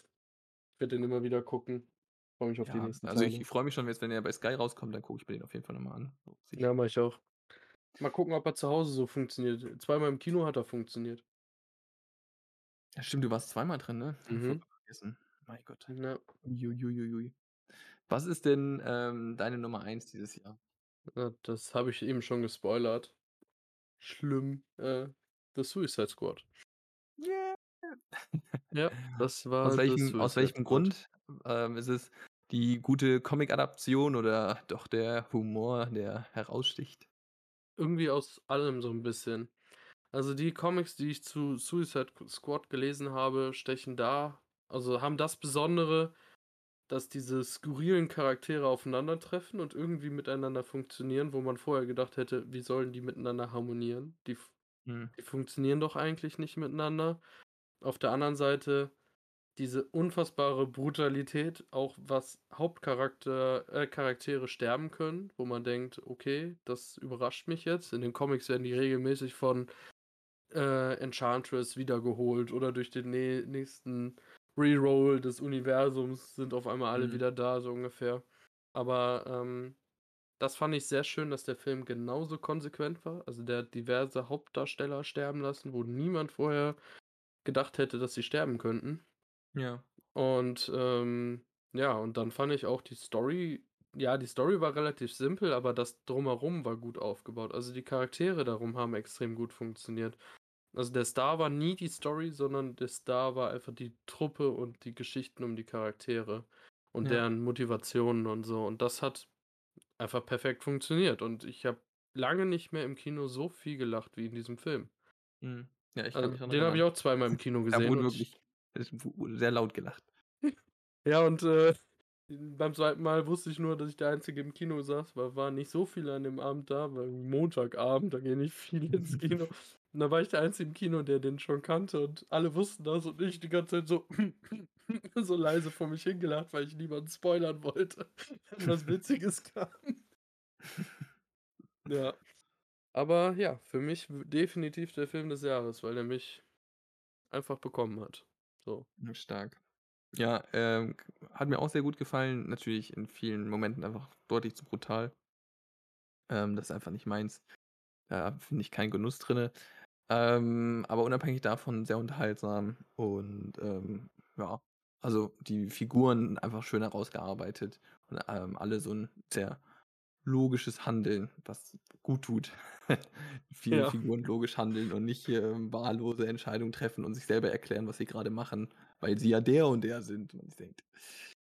werde den immer wieder gucken. Freue mich auf die Ja, nächsten also, ich Teile. freue mich schon jetzt, wenn er bei Sky rauskommt, dann gucke ich mir den auf jeden Fall noch mal an. So. Ja, mache ich auch. Mal gucken, ob er zu Hause so funktioniert. Zweimal im Kino hat er funktioniert. Ja, stimmt, du warst zweimal drin, ne? Ich Mhm. vergessen. Mein Gott. Ja. Ui, ui, ui, ui. Was ist denn, ähm, deine Nummer 1 dieses Jahr? Ja, das habe ich eben schon gespoilert. Schlimm, äh, The Suicide Squad. Yeah. Ja, das war Aus welchem aus welchem. Grund? Ähm, ist es die gute Comic-Adaption oder doch der Humor, der heraussticht? Irgendwie aus allem so 'n bisschen. Also, die Comics, die ich zu Suicide Squad gelesen habe, stechen da also, haben das Besondere, dass diese skurrilen Charaktere aufeinandertreffen und irgendwie miteinander funktionieren, wo man vorher gedacht hätte: „Wie sollen die miteinander harmonieren?“ Die Mhm. die funktionieren doch eigentlich nicht miteinander. Auf der anderen Seite diese unfassbare Brutalität, auch was Hauptcharakter äh, Charaktere sterben können, wo man denkt: „Okay, das überrascht mich jetzt.“ In den Comics werden die regelmäßig von, äh, Enchantress wiedergeholt oder durch den nä nächsten Reroll des Universums sind auf einmal alle Mhm. wieder da, so ungefähr. Aber, ähm, das fand ich sehr schön, dass der Film genauso konsequent war. Also, der hat diverse Hauptdarsteller sterben lassen, wo niemand vorher gedacht hätte, dass sie sterben könnten. Ja. Und, ähm, ja, und dann fand ich auch die Story ja, die Story war relativ simpel, aber das Drumherum war gut aufgebaut. Also die Charaktere darum haben extrem gut funktioniert. Also der Star war nie die Story, sondern der Star war einfach die Truppe und die Geschichten um die Charaktere und Ja. deren Motivationen und so. Und das hat einfach perfekt funktioniert. Und ich habe lange nicht mehr im Kino so viel gelacht wie in diesem Film. Mhm. Ja, ich Also, mich den habe ich auch zweimal im Kino Da gesehen wurde und ich wirklich wurde sehr laut gelacht. Ja, und, äh, beim zweiten Mal wusste ich nur, dass ich der Einzige im Kino saß, weil waren nicht so viele an dem Abend da, weil Montagabend, da gehen nicht viele ins Kino. Und da war ich der Einzige im Kino, der den schon kannte und alle wussten das und ich die ganze Zeit so so leise vor mich hingelacht, weil ich niemanden spoilern wollte, wenn was Witziges kam. Ja. Aber ja, für mich definitiv der Film des Jahres, weil er mich einfach bekommen hat. So. Stark. Ja, ähm, hat mir auch sehr gut gefallen. Natürlich in vielen Momenten einfach deutlich zu brutal. Ähm, das ist einfach nicht meins. Da finde ich keinen Genuss drinne. Ähm, aber unabhängig davon sehr unterhaltsam und, ähm, ja, also die Figuren einfach schön herausgearbeitet und, ähm, alle so 'n sehr logisches Handeln, was gut tut. Viele Ja. Figuren logisch handeln und nicht, ähm, wahllose Entscheidungen treffen und sich selber erklären, was sie grade machen, weil sie ja der und der sind. Und man sich denkt: „Ja,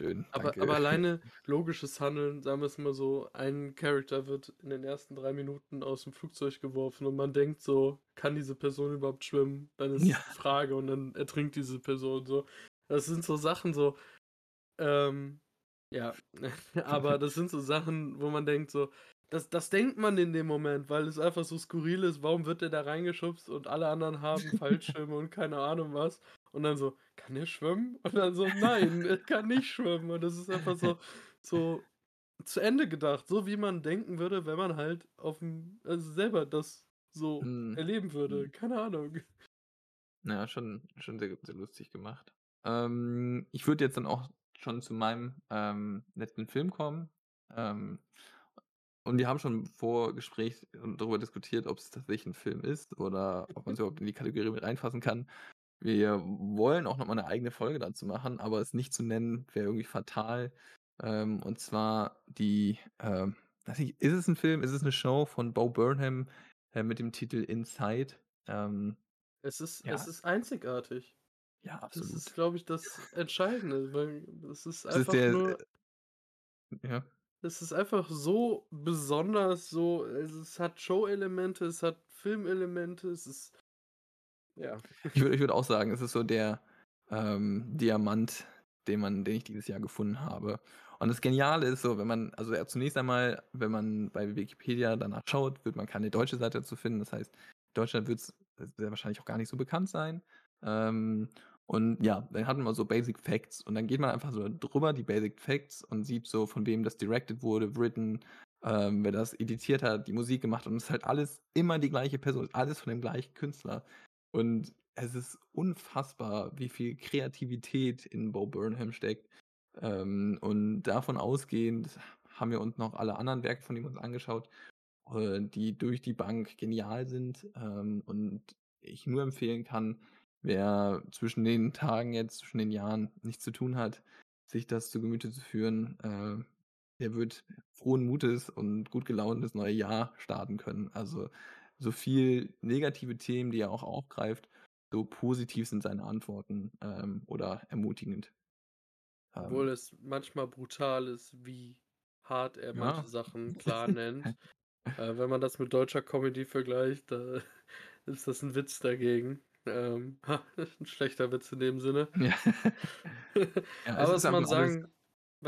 schön, Aber danke.“ aber alleine logisches Handeln, sagen wir's mal so, ein Character wird in den ersten 3 Minuten aus'm Flugzeug geworfen und man denkt so: „Kann diese Person überhaupt schwimmen?“ Dann ist Ja. die Frage und dann ertrinkt diese Person so. Das sind so Sachen so, ähm, ja, aber das sind so Sachen, wo man denkt so das das denkt man in dem Moment, weil es einfach so skurril ist. Warum wird der da reingeschubst und alle anderen haben Fallschirme und keine Ahnung was? Und dann so: „Kann der schwimmen?“ Und dann so: „Nein, er kann nicht schwimmen.“ Und das ist einfach so so zu Ende gedacht, so wie man denken würde, wenn man halt auf'm also selber das so Mhm. erleben würde. Mhm. Keine Ahnung. Ja, schon schon sehr sehr lustig gemacht. Ähm, ich würde jetzt dann auch schon zu meinem, ähm, letzten Film kommen. Ähm, und wir haben schon im Vorgespräch, ähm, darüber diskutiert, ob's tatsächlich 'n Film ist oder ob man's überhaupt in die Kategorie mit reinfassen kann. Wir wollen auch noch mal 'ne eigene Folge dazu machen, aber es nicht zu nennen, wäre irgendwie fatal. Ähm, und zwar die, weiß nicht, ist es 'n Film? Ist es 'ne Show von Bo Burnham, äh, mit dem Titel „Inside“? Ähm, Es ist es ja. ist einzigartig. Ja, Das ist, absolut. glaube ich, das Entscheidende, weil es ist Es ist einfach der, nur äh ja. es ist einfach so besonders, so also es hat Showelemente, es hat Filmelemente, es ist ja. Ich würde ich würde auch sagen, es ist so der, ähm, Diamant, den man den ich dieses Jahr gefunden habe. Und das Geniale ist so, wenn man also ja, zunächst einmal, wenn man bei Wikipedia danach schaut, wird man keine deutsche Seite dazu finden. Das heißt, Deutschland wird's sehr wahrscheinlich auch gar nicht so bekannt sein. Ähm, und ja, dann hat man so Basic Facts und dann geht man einfach so drüber, die Basic Facts und sieht so, von wem das directed wurde, written, ähm, wer das editiert hat, die Musik gemacht und es ist halt alles immer die gleiche Person, alles von dem gleichen Künstler. Und es ist unfassbar, wie viel Kreativität in Bo Burnham steckt. Ähm, und davon ausgehend haben wir uns noch alle anderen Werke von ihm uns angeschaut, äh, die durch die Bank genial sind, ähm, und ich nur empfehlen kann, wer zwischen den Tagen jetzt, zwischen den Jahren nichts zu tun hat, sich das zu Gemüte zu führen, äh, der wird frohen Mutes und gut gelaunt ins neue Jahr starten können. Also, so viel negative Themen, die er auch aufgreift, so positiv sind seine Antworten, ähm, oder ermutigend. Obwohl Ähm. es manchmal brutal ist, wie hart er manche Ja. Sachen klar nennt. Äh, wenn man das mit deutscher Comedy vergleicht, da ist das 'n Witz dagegen. Ähm, 'n schlechter Witz in dem Sinne. Ja. Ja, es Aber was man sagen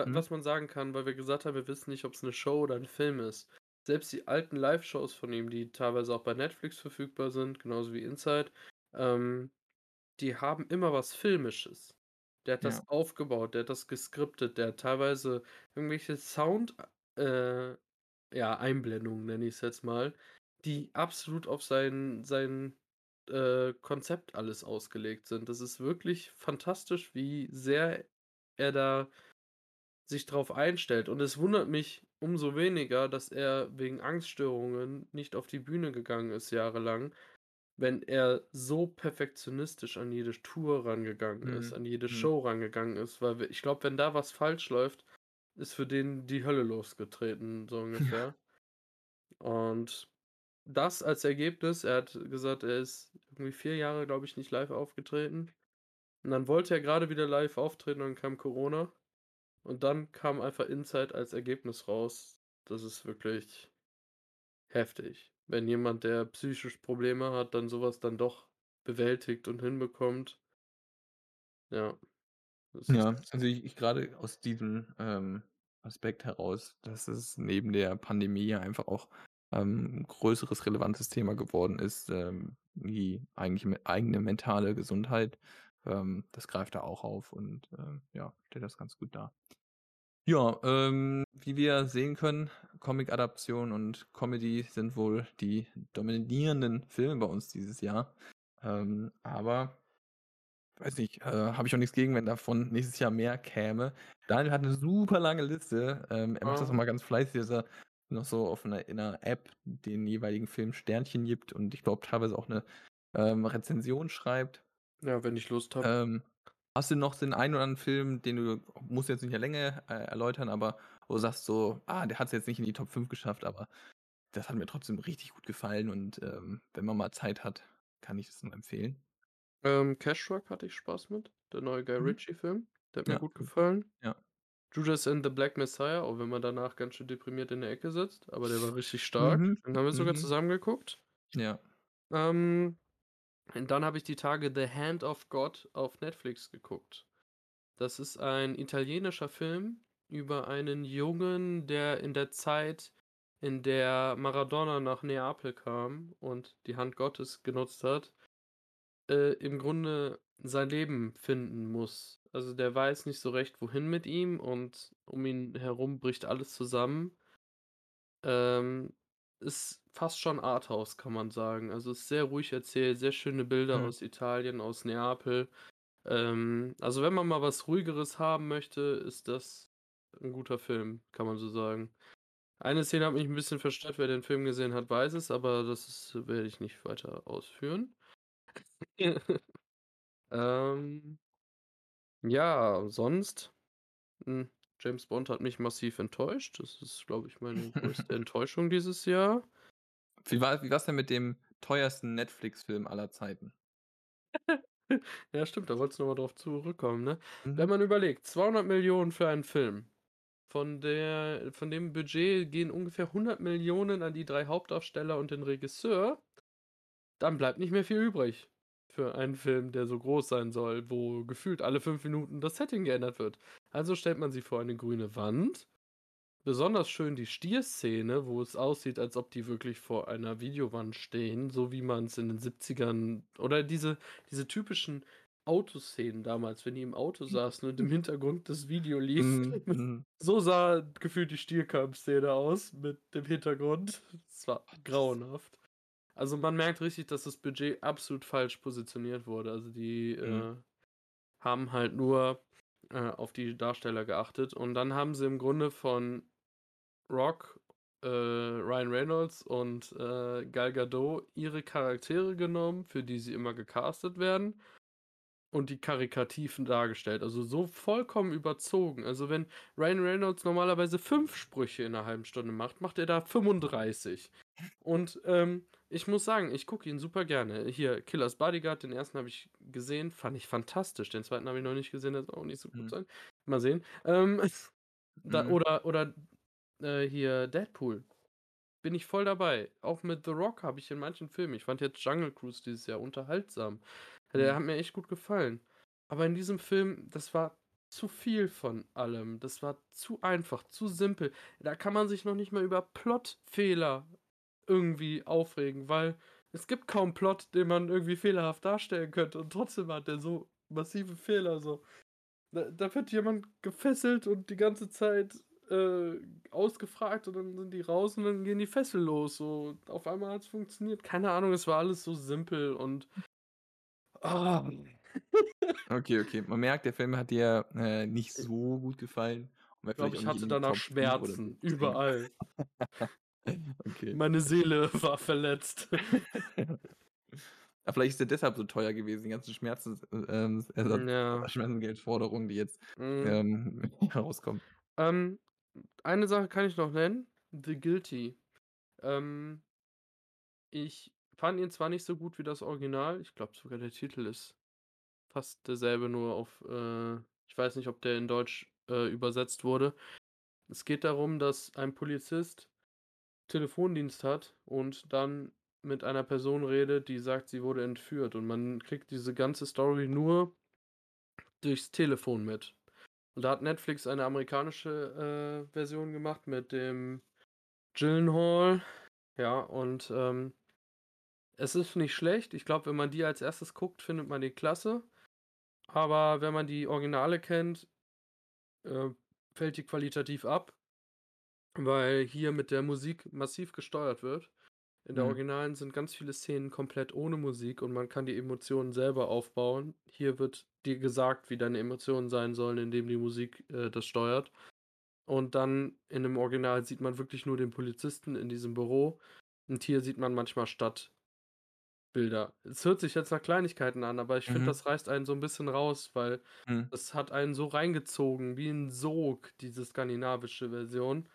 mhm. was man sagen kann, weil wir gesagt haben, wir wissen nicht, ob's 'ne Show oder 'n Film ist. Selbst die alten Liveshows von ihm, die teilweise auch bei Netflix verfügbar sind, genauso wie Inside, ähm, die haben immer was Filmisches. Der hat Ja. das aufgebaut, der hat das geskriptet, der hat teilweise irgendwelche Sound äh, ja, Einblendungen, nenne ich's jetzt mal, die absolut auf sein sein, äh, Konzept alles ausgelegt sind. Das ist wirklich fantastisch, wie sehr er da sich drauf einstellt. Und es wundert mich umso weniger, dass er wegen Angststörungen nicht auf die Bühne gegangen ist jahrelang, wenn er so perfektionistisch an jede Tour rangegangen ist, Mhm. an jede Mhm. Show rangegangen ist. Weil we ich glaube, wenn da was falsch läuft, ist für den die Hölle losgetreten, so ungefähr. Und das als Ergebnis er hat gesagt, er ist irgendwie 4 Jahre, glaube ich, nicht live aufgetreten. Und dann wollte er grade wieder live auftreten, dann kam Corona. Und dann kam einfach Inside als Ergebnis raus. Das ist wirklich heftig. Wenn jemand, der psychisch Probleme hat, dann so was dann doch bewältigt und hinbekommt. Ja. Ja, also ich ich grade aus diesem, ähm, Aspekt heraus, dass es neben der Pandemie ja einfach auch, ähm, 'n größeres relevantes Thema geworden ist, ähm, die eigentlich eigene mentale Gesundheit. Ähm, das greift er auch auf und, ähm, ja, stellt das ganz gut dar. Ja, ähm, wie wir sehen können, Comic-Adaption und Comedy sind wohl die dominierenden Filme bei uns dieses Jahr. Ähm, aber weiß nicht, äh, habe ich auch nix gegen, wenn davon nächstes Jahr mehr käme. Daniel hat 'ne super lange Liste. Ähm, er macht das Ah. immer ganz fleißig, dass er noch so auf 'ner in 'ner App den jeweiligen Film Sternchen gibt und ich glaube teilweise auch 'ne, ähm, Rezension schreibt. Ja, wenn ich Lust habe. Ähm, hast du noch den einen oder anderen Film, den du musst jetzt nicht in der Länge, äh, erläutern, aber wo du sagst so: „Ah, der hat's jetzt nicht in die Top 5 geschafft, aber das hat mir trotzdem richtig gut gefallen und, ähm, wenn man mal Zeit hat, kann ich das nur empfehlen?“ Ähm, Cash Truck hatte ich Spaß mit, der neue Guy Mhm. Ritchie-Film. Der hat mir Ja, gut gut. gefallen. Ja. Judas and the Black Messiah, auch wenn man danach ganz schön deprimiert in der Ecke sitzt, aber der war richtig stark. Mhm, Den haben wir sogar mhm. zusammen geguckt. Ja. Ähm, und dann habe ich die Tage „The Hand of God“ auf Netflix geguckt. Das ist ein italienischer Film über einen Jungen, der in der Zeit, in der Maradona nach Neapel kam und die Hand Gottes genutzt hat, äh, im Grunde sein Leben finden muss. Also, der weiß nicht so recht, wohin mit ihm und um ihn herum bricht alles zusammen. Ähm, ist fast schon Arthouse, kann man sagen. Also, ist sehr ruhig erzählt, sehr schöne Bilder Mhm. aus Italien, aus Neapel. Ähm, also, wenn man mal was Ruhigeres haben möchte, ist das 'n guter Film, kann man so sagen. Eine Szene hat mich 'n bisschen verstört. Wer den Film gesehen hat, weiß es, aber das ist werde ich nicht weiter ausführen. Ähm ja, sonst, hm, James Bond hat mich massiv enttäuscht. Das ist, glaube ich, meine größte Enttäuschung dieses Jahr. Wie war wie war's denn mit dem teuersten Netflix-Film aller Zeiten? Ja, stimmt, da wolltest du noch mal drauf zurückkommen, ne? Wenn Mhm. man überlegt, 200.000.000 für einen Film. Von der von dem Budget gehen ungefähr 100.000.000 an die 3 Hauptdarsteller und den Regisseur. Dann bleibt nicht mehr viel übrig für einen Film, der so groß sein soll, wo gefühlt alle 5 Minuten das Setting geändert wird. Also stellt man sie vor eine grüne Wand. Besonders schön die Stierszene, wo es aussieht, als ob die wirklich vor einer Videowand stehen, so wie man's in den 70ern oder diese diese typischen Autoszenen damals, wenn die im Auto saßen und im Hintergrund das Video lief. Mhm, mhm. So sah gefühlt die Stierkampfszene aus mit dem Hintergrund. Es war grauenhaft. Also, man merkt richtig, dass das Budget absolut falsch positioniert wurde. Also, die, Mhm. äh, haben halt nur, äh, auf die Darsteller geachtet und dann haben sie im Grunde von Rock, äh, Ryan Reynolds und, äh, Gal Gadot ihre Charaktere genommen, für die sie immer gecastet werden und die karikativ dargestellt. Also, so vollkommen überzogen. Also, wenn Ryan Reynolds normalerweise 5 Sprüche in 'ner halben Stunde macht, macht er da 35. Und, ähm, ich muss sagen, ich gucke ihn super gerne. Hier, Killers Bodyguard, den 1. habe ich gesehen, fand ich fantastisch. Den 2. habe ich noch nicht gesehen, der soll auch nicht so gut Mhm. sein. Mal sehen. Ähm, da Mhm. oder oder, äh, hier Deadpool. Bin ich voll dabei. Auch mit The Rock habe ich in manchen Filmen ich fand jetzt Jungle Cruise dieses Jahr unterhaltsam. Der Mhm. hat mir echt gut gefallen. Aber in diesem Film, das war zu viel von allem. Das war zu einfach, zu simpel. Da kann man sich noch nicht mal über Plotfehler irgendwie aufregen, weil es gibt kaum Plot, den man irgendwie fehlerhaft darstellen könnte und trotzdem hat der so massive Fehler so. Da da wird jemand gefesselt und die ganze Zeit, äh, ausgefragt und dann sind die raus und dann gehen die Fessel los so. Auf einmal hat's funktioniert. Keine Ahnung, es war alles so simpel und ah. Okay, okay. Man merkt, der Film hat dir, äh, nicht so gut gefallen Ich glaube, ich hatte danach Top 5 oder so Schmerzen, überall. Okay. Meine Seele war verletzt. Ja, vielleicht ist der deshalb so teuer gewesen, die ganzen Schmerzens äh, ähm, Hm, ja. Schmerzengeldforderungen, die jetzt, Mhm. ähm, herauskommen. Ähm, eine Sache kann ich noch nennen, „The Guilty“. Ähm ich fand ihn zwar nicht so gut wie das Original, ich glaube sogar der Titel ist fast derselbe, nur auf, äh ich weiß nicht, ob der in Deutsch, äh, übersetzt wurde. Es geht darum, dass ein Polizist Telefondienst hat und dann mit einer Person redet, die sagt, sie wurde entführt und man kriegt diese ganze Story nur durchs Telefon mit. Und da hat Netflix eine amerikanische, äh, Version gemacht mit dem Gyllenhaal, ja, und, ähm es ist nicht schlecht. Ich glaube, wenn man die als Erstes guckt, findet man die klasse. Aber wenn man die Originale kennt, äh, fällt die qualitativ ab, weil hier mit der Musik massiv gesteuert wird. In der Mhm. Originalen sind ganz viele Szenen komplett ohne Musik und man kann die Emotionen selber aufbauen. Hier wird dir gesagt, wie deine Emotionen sein sollen, indem die Musik, äh, das steuert. Und dann in dem Original sieht man wirklich nur den Polizisten in diesem Büro und hier sieht man manchmal Stadtbilder. Es hört sich jetzt nach Kleinigkeiten an, aber ich finde, Mhm. das reißt einen so 'n bisschen raus, weil Mhm. es hat einen so reingezogen wie 'n Sog, diese skandinavische Version.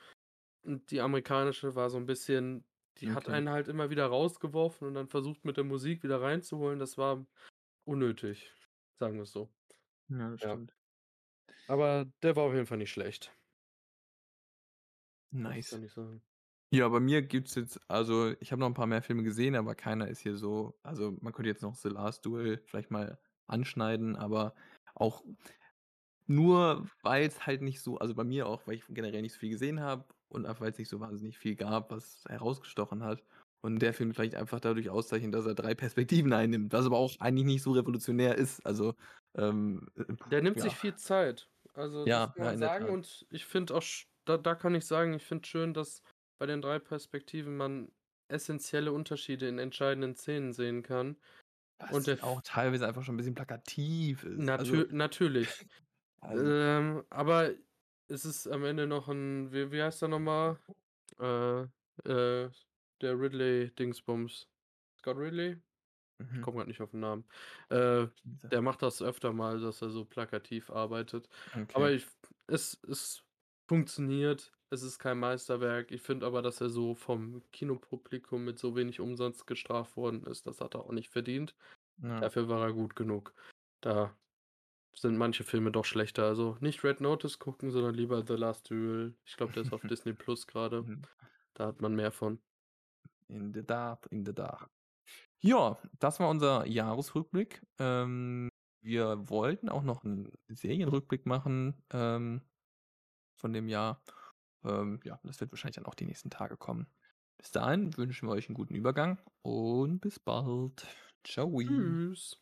Und die amerikanische war so 'n bisschen die hat Okay. einen halt immer wieder rausgeworfen und dann versucht, mit der Musik wieder reinzuholen. Das war unnötig, sagen wir's so. Ja, das Ja. stimmt. Aber der war auf jeden Fall nicht schlecht. Nice. kann ich sagen. Ja, bei mir gibt's jetzt also, ich habe noch 'n paar mehr Filme gesehen, aber keiner ist hier so also, man könnte jetzt noch „The Last Duel“ vielleicht mal anschneiden, aber auch nur weil's halt nicht so also, bei mir auch, weil ich generell nicht so viel gesehen habe und einfach weil's nicht so wahnsinnig viel gab, was herausgestochen hat. Und der Film vielleicht einfach dadurch auszeichnet, dass er 3 Perspektiven einnimmt, was aber auch eigentlich nicht so revolutionär ist. Also, ähm, äh, Der nimmt sich ja. viel Zeit. Also, das Ja, kann ja, man der sagen und ich finde auch da da kann ich sagen, ich finde schön, dass bei den 3 Perspektiven man essenzielle Unterschiede in entscheidenden Szenen sehen kann. Und Was der auch teilweise einfach schon 'n bisschen plakativ ist. Also Natür natürlich. also Ähm, aber es ist am Ende noch 'n wie wie heißt der noch mal? Äh, äh, der Ridley-Dingsbums. Scott Ridley? Ich Mhm. komme grad nicht auf 'n Namen. Äh, der macht das öfter mal, dass er so plakativ arbeitet. Okay. Aber ich es es funktioniert. Es ist kein Meisterwerk. Ich finde aber, dass er so vom Kinopublikum mit so wenig Umsatz gestraft worden ist, das hat er auch nicht verdient. Ja. Dafür war er gut genug. Da sind manche Filme doch schlechter. Also, nicht „Red Notice“ gucken, sondern lieber „The Last Duel“. Ich glaube, der ist auf Disney+ grade. Mhm. Da hat man mehr von. In the dark, in the dark. Ja, das war unser Jahresrückblick. Ähm, wir wollten auch noch 'n Serienrückblick machen, ähm, von dem Jahr. Ähm, ja, das wird wahrscheinlich dann auch die nächsten Tage kommen. Bis dahin wünschen wir euch 'n guten Übergang und bis bald. Tschau. Tschüss.